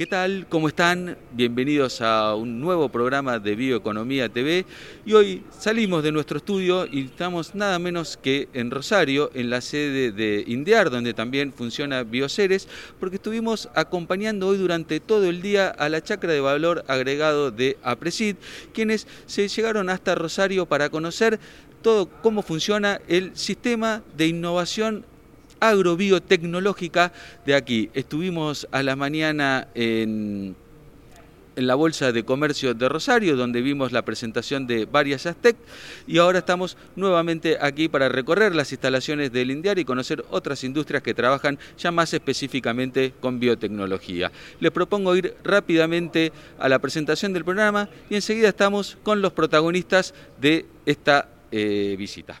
¿Qué tal? ¿Cómo están? Bienvenidos a un nuevo programa de Bioeconomía TV. Y hoy salimos de nuestro estudio y estamos nada menos que en Rosario, en la sede de Indiar, donde también funciona Bioceres, porque estuvimos acompañando hoy durante todo el día a la chacra de valor agregado de Apresid, quienes se llegaron hasta Rosario para conocer todo cómo funciona el sistema de innovación agrobiotecnológica de aquí. Estuvimos a la mañana en, la Bolsa de Comercio de Rosario, donde vimos la presentación de varias Aztec, y ahora estamos nuevamente aquí para recorrer las instalaciones del INDIAR y conocer otras industrias que trabajan ya más específicamente con biotecnología. Les propongo ir rápidamente a la presentación del programa y enseguida estamos con los protagonistas de esta eh, visita.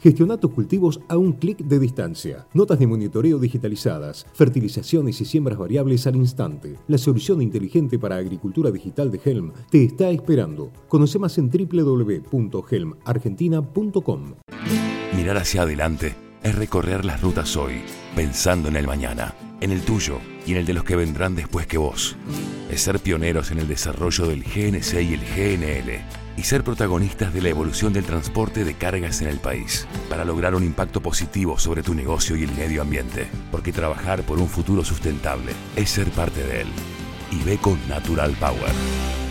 gestiona tus cultivos a un clic de distancia. Notas de monitoreo digitalizadas, fertilizaciones y siembras variables al instante. La solución inteligente para agricultura digital de Helm te está esperando. Conoce más en www.helmargentina.com. Mirar hacia adelante es recorrer las rutas hoy, pensando en el mañana, en el tuyo y en el de los que vendrán después que vos. Es ser pioneros en el desarrollo del GNC y el GNL y ser protagonistas de la evolución del transporte de cargas en el país, para lograr un impacto positivo sobre tu negocio y el medio ambiente, porque trabajar por un futuro sustentable es ser parte de él. Y ve con Natural Power.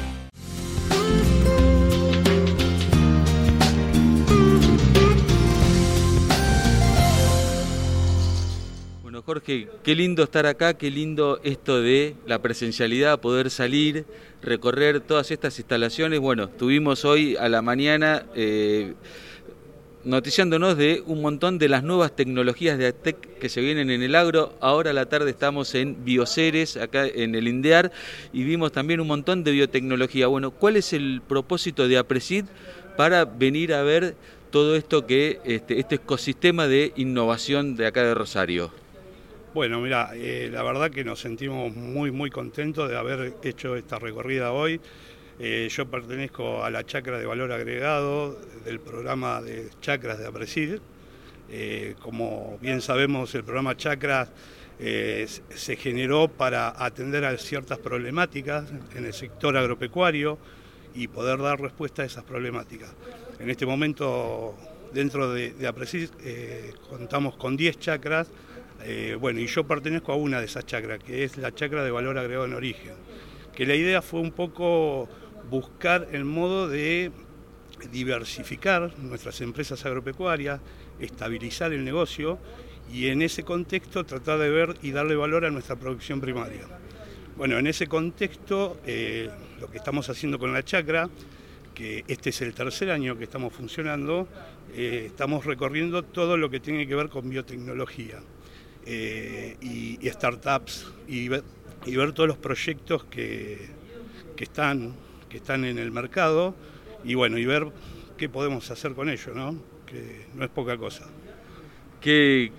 Jorge, qué lindo estar acá, qué lindo esto de la presencialidad, poder salir, recorrer todas estas instalaciones. Bueno, estuvimos hoy a la mañana eh, noticiándonos de un montón de las nuevas tecnologías de ATEC que se vienen en el agro. Ahora a la tarde estamos en Bioceres, acá en el INDEAR, y vimos también un montón de biotecnología. Bueno, ¿cuál es el propósito de APRESID para venir a ver todo esto que, este, este ecosistema de innovación de acá de Rosario? Bueno, mira, eh, la verdad que nos sentimos muy, muy contentos de haber hecho esta recorrida hoy. Eh, yo pertenezco a la chacra de valor agregado del programa de chacras de Apresid. Eh, como bien sabemos, el programa Chacras se generó para atender a ciertas problemáticas en el sector agropecuario y poder dar respuesta a esas problemáticas. En este momento, dentro de, de Apresid, contamos con 10 chacras eh, bueno, y yo pertenezco a una de esas chacras, que es la chacra de valor agregado en origen. Que la idea fue un poco buscar el modo de diversificar nuestras empresas agropecuarias, estabilizar el negocio y en ese contexto tratar de ver y darle valor a nuestra producción primaria. Bueno, en ese contexto, eh, lo que estamos haciendo con la chacra, que este es el tercer año que estamos funcionando, eh, estamos recorriendo todo lo que tiene que ver con biotecnología. Eh, y, startups y ver, todos los proyectos que, están, que están en el mercado y bueno, y ver qué podemos hacer con ellos, ¿no? que no es poca cosa. Qué,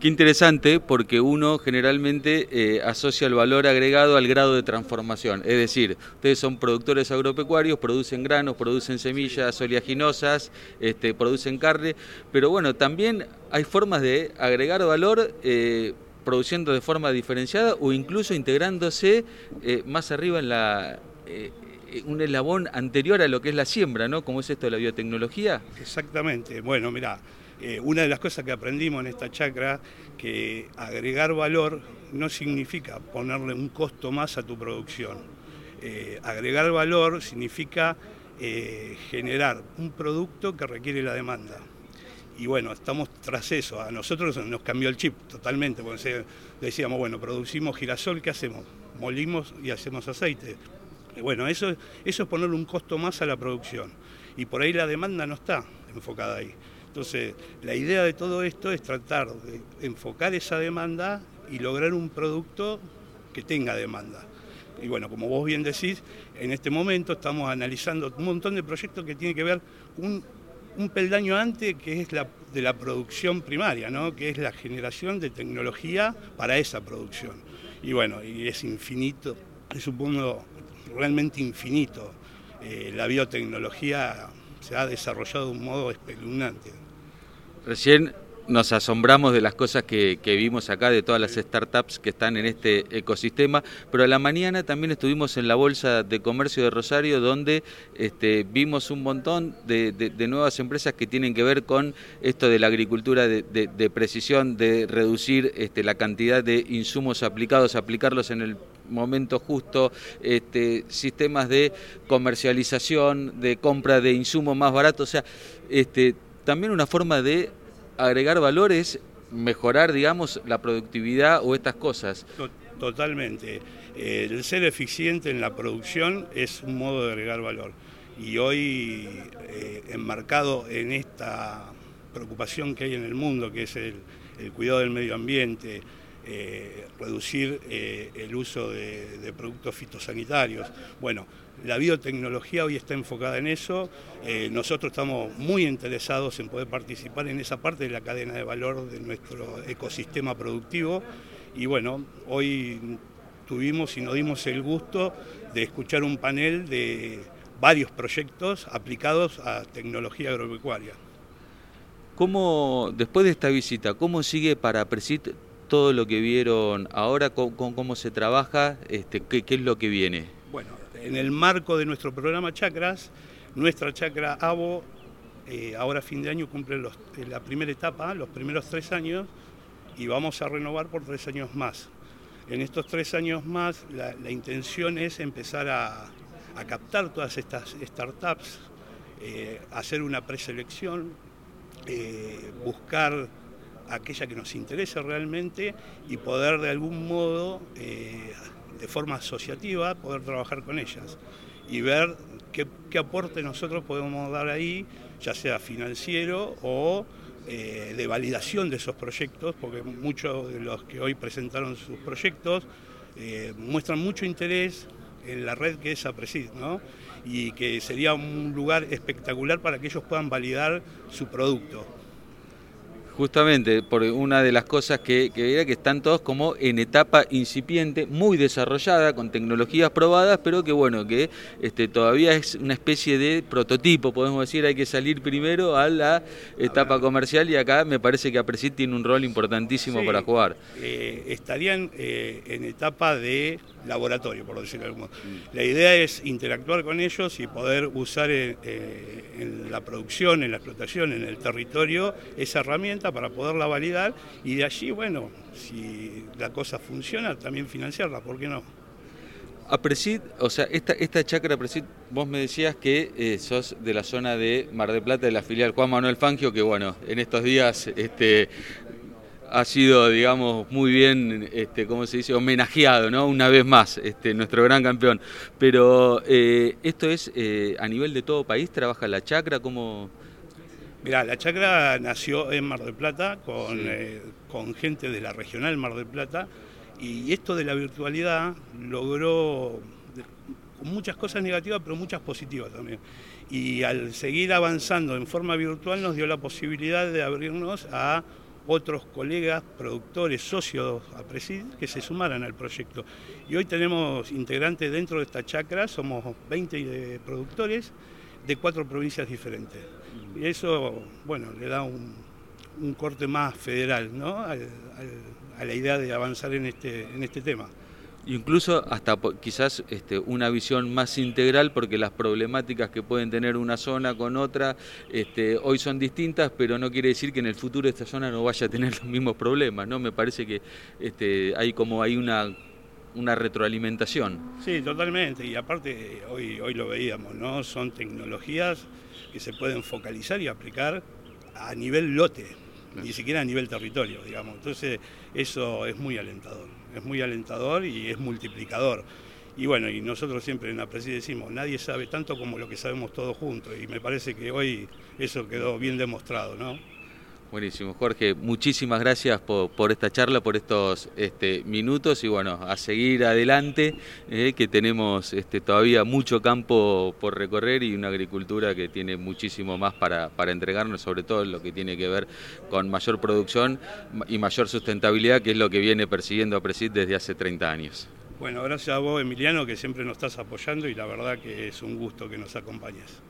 Qué interesante porque uno generalmente eh, asocia el valor agregado al grado de transformación. Es decir, ustedes son productores agropecuarios, producen granos, producen semillas oleaginosas, este, producen carne, pero bueno, también hay formas de agregar valor eh, produciendo de forma diferenciada o incluso integrándose eh, más arriba en la un eslabón anterior a lo que es la siembra, ¿no? Como es esto de la biotecnología. Exactamente. Bueno, mira, eh, una de las cosas que aprendimos en esta chacra, que agregar valor no significa ponerle un costo más a tu producción. Eh, agregar valor significa eh, generar un producto que requiere la demanda. Y bueno, estamos tras eso. A nosotros nos cambió el chip totalmente, porque decíamos, bueno, producimos girasol, ¿qué hacemos? Molimos y hacemos aceite. Bueno, eso, eso es ponerle un costo más a la producción. Y por ahí la demanda no está enfocada ahí. Entonces, la idea de todo esto es tratar de enfocar esa demanda y lograr un producto que tenga demanda. Y bueno, como vos bien decís, en este momento estamos analizando un montón de proyectos que tienen que ver un, peldaño antes, que es la de la producción primaria, ¿no? que es la generación de tecnología para esa producción. y bueno, y es infinito, es un mundo realmente infinito. Eh, la biotecnología se ha desarrollado de un modo espeluznante. Recién nos asombramos de las cosas que, vimos acá, de todas las startups que están en este ecosistema, pero a la mañana también estuvimos en la Bolsa de Comercio de Rosario, donde este, vimos un montón de, nuevas empresas que tienen que ver con esto de la agricultura de, precisión, de reducir este, la cantidad de insumos aplicados, aplicarlos en el momento justo, este, sistemas de comercialización, de compra de insumos más baratos, o sea, este, también una forma de agregar valores, mejorar, digamos, la productividad o estas cosas. Totalmente. el ser eficiente en la producción es un modo de agregar valor. Y hoy, eh, enmarcado en esta preocupación que hay en el mundo, que es el, cuidado del medio ambiente, eh, reducir eh, el uso de, productos fitosanitarios. Bueno, la biotecnología hoy está enfocada en eso. Eh, nosotros estamos muy interesados en poder participar en esa parte de la cadena de valor de nuestro ecosistema productivo. Y bueno, hoy tuvimos y nos dimos el gusto de escuchar un panel de varios proyectos aplicados a tecnología agropecuaria. ¿Cómo, después de esta visita, cómo sigue para Presit todo lo que vieron ahora? ¿Cómo, se trabaja? Este, ¿qué, ¿Qué es lo que viene? Bueno, en el marco de nuestro programa Chacras, nuestra chacra ABO, eh, ahora fin de año cumple eh, la primera etapa, los primeros tres años, y vamos a renovar por tres años más. En estos tres años más, la, intención es empezar a, captar todas estas startups, eh, hacer una preselección, buscar aquella que nos interese realmente y poder de algún modo de forma asociativa poder trabajar con ellas y ver qué, aporte nosotros podemos dar ahí, ya sea financiero o eh, de validación de esos proyectos, porque muchos de los que hoy presentaron sus proyectos eh, muestran mucho interés en la red que es APRESID, ¿no? y que sería un lugar espectacular para que ellos puedan validar su producto. Justamente, por una de las cosas que, que que están todos como en etapa incipiente, muy desarrollada, con tecnologías probadas, pero que bueno, que este, todavía es una especie de prototipo, podemos decir, hay que salir primero a la etapa comercial y acá me parece que Apresit tiene un rol importantísimo para jugar. Eh, estarían eh, en etapa de laboratorio, por decirlo de algún modo. La idea es interactuar con ellos y poder usar en, eh, en la producción, en la explotación, en el territorio, esa herramienta para poderla validar y de allí, bueno, si la cosa funciona, también financiarla, ¿por qué no? A Presid, o sea, esta, esta chacra Presid, vos me decías que eh, sos de la zona de Mar del Plata, de la filial Juan Manuel Fangio, que bueno, en estos días este, ha sido, digamos, muy bien, este, ¿cómo se dice?, homenajeado, ¿no? Una vez más, este, nuestro gran campeón. Pero eh, esto es eh, a nivel de todo país, trabaja la chacra, ¿cómo...? Mirá, la chacra nació en Mar del Plata eh, con, gente de la regional Mar del Plata y esto de la virtualidad logró muchas cosas negativas, pero muchas positivas también. Y al seguir avanzando en forma virtual nos dio la posibilidad de abrirnos a otros colegas, productores, socios a Presid que se sumaran al proyecto. Y hoy tenemos integrantes dentro de esta chacra, somos 20 productores de cuatro provincias diferentes. Y eso, bueno, le da un, corte más federal ¿no? a la idea de avanzar en este, en este tema. Incluso hasta quizás este, una visión más integral porque las problemáticas que pueden tener una zona con otra este, hoy son distintas, pero no quiere decir que en el futuro esta zona no vaya a tener los mismos problemas, ¿no? Me parece que este, hay como hay una una retroalimentación. Sí, totalmente. Y aparte, hoy, hoy lo veíamos, ¿no? Son tecnologías que se pueden focalizar y aplicar a nivel lote, ni siquiera a nivel territorio, digamos. Entonces, eso es muy alentador. Es muy alentador y es multiplicador. Y bueno, y nosotros siempre en la presidencia decimos, nadie sabe tanto como lo que sabemos todos juntos. Y me parece que hoy eso quedó bien demostrado, ¿no? Buenísimo, Jorge. Muchísimas gracias por, esta charla, por estos este, minutos y bueno, a seguir adelante, eh, que tenemos este, todavía mucho campo por recorrer y una agricultura que tiene muchísimo más para, para entregarnos, sobre todo en lo que tiene que ver con mayor producción y mayor sustentabilidad, que es lo que viene persiguiendo a Presid desde hace 30 años. Bueno, gracias a vos, Emiliano, que siempre nos estás apoyando y la verdad que es un gusto que nos acompañes.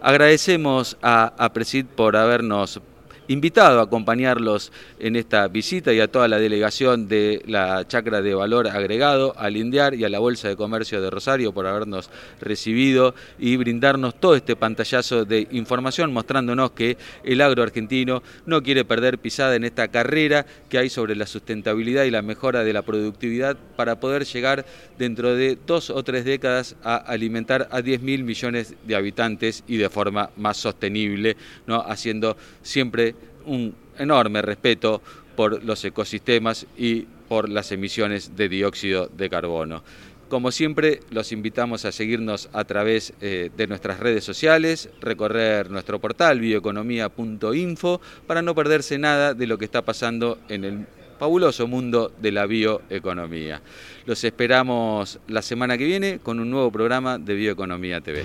Agradecemos a, a Presid por habernos invitado a acompañarlos en esta visita y a toda la delegación de la Chacra de Valor Agregado, al INDIAR y a la Bolsa de Comercio de Rosario por habernos recibido y brindarnos todo este pantallazo de información mostrándonos que el agro argentino no quiere perder pisada en esta carrera que hay sobre la sustentabilidad y la mejora de la productividad para poder llegar dentro de dos o tres décadas a alimentar a 10 mil millones de habitantes y de forma más sostenible, ¿no? haciendo siempre un enorme respeto por los ecosistemas y por las emisiones de dióxido de carbono. Como siempre, los invitamos a seguirnos a través eh, de nuestras redes sociales, recorrer nuestro portal bioeconomía.info para no perderse nada de lo que está pasando en el fabuloso mundo de la bioeconomía. Los esperamos la semana que viene con un nuevo programa de Bioeconomía TV.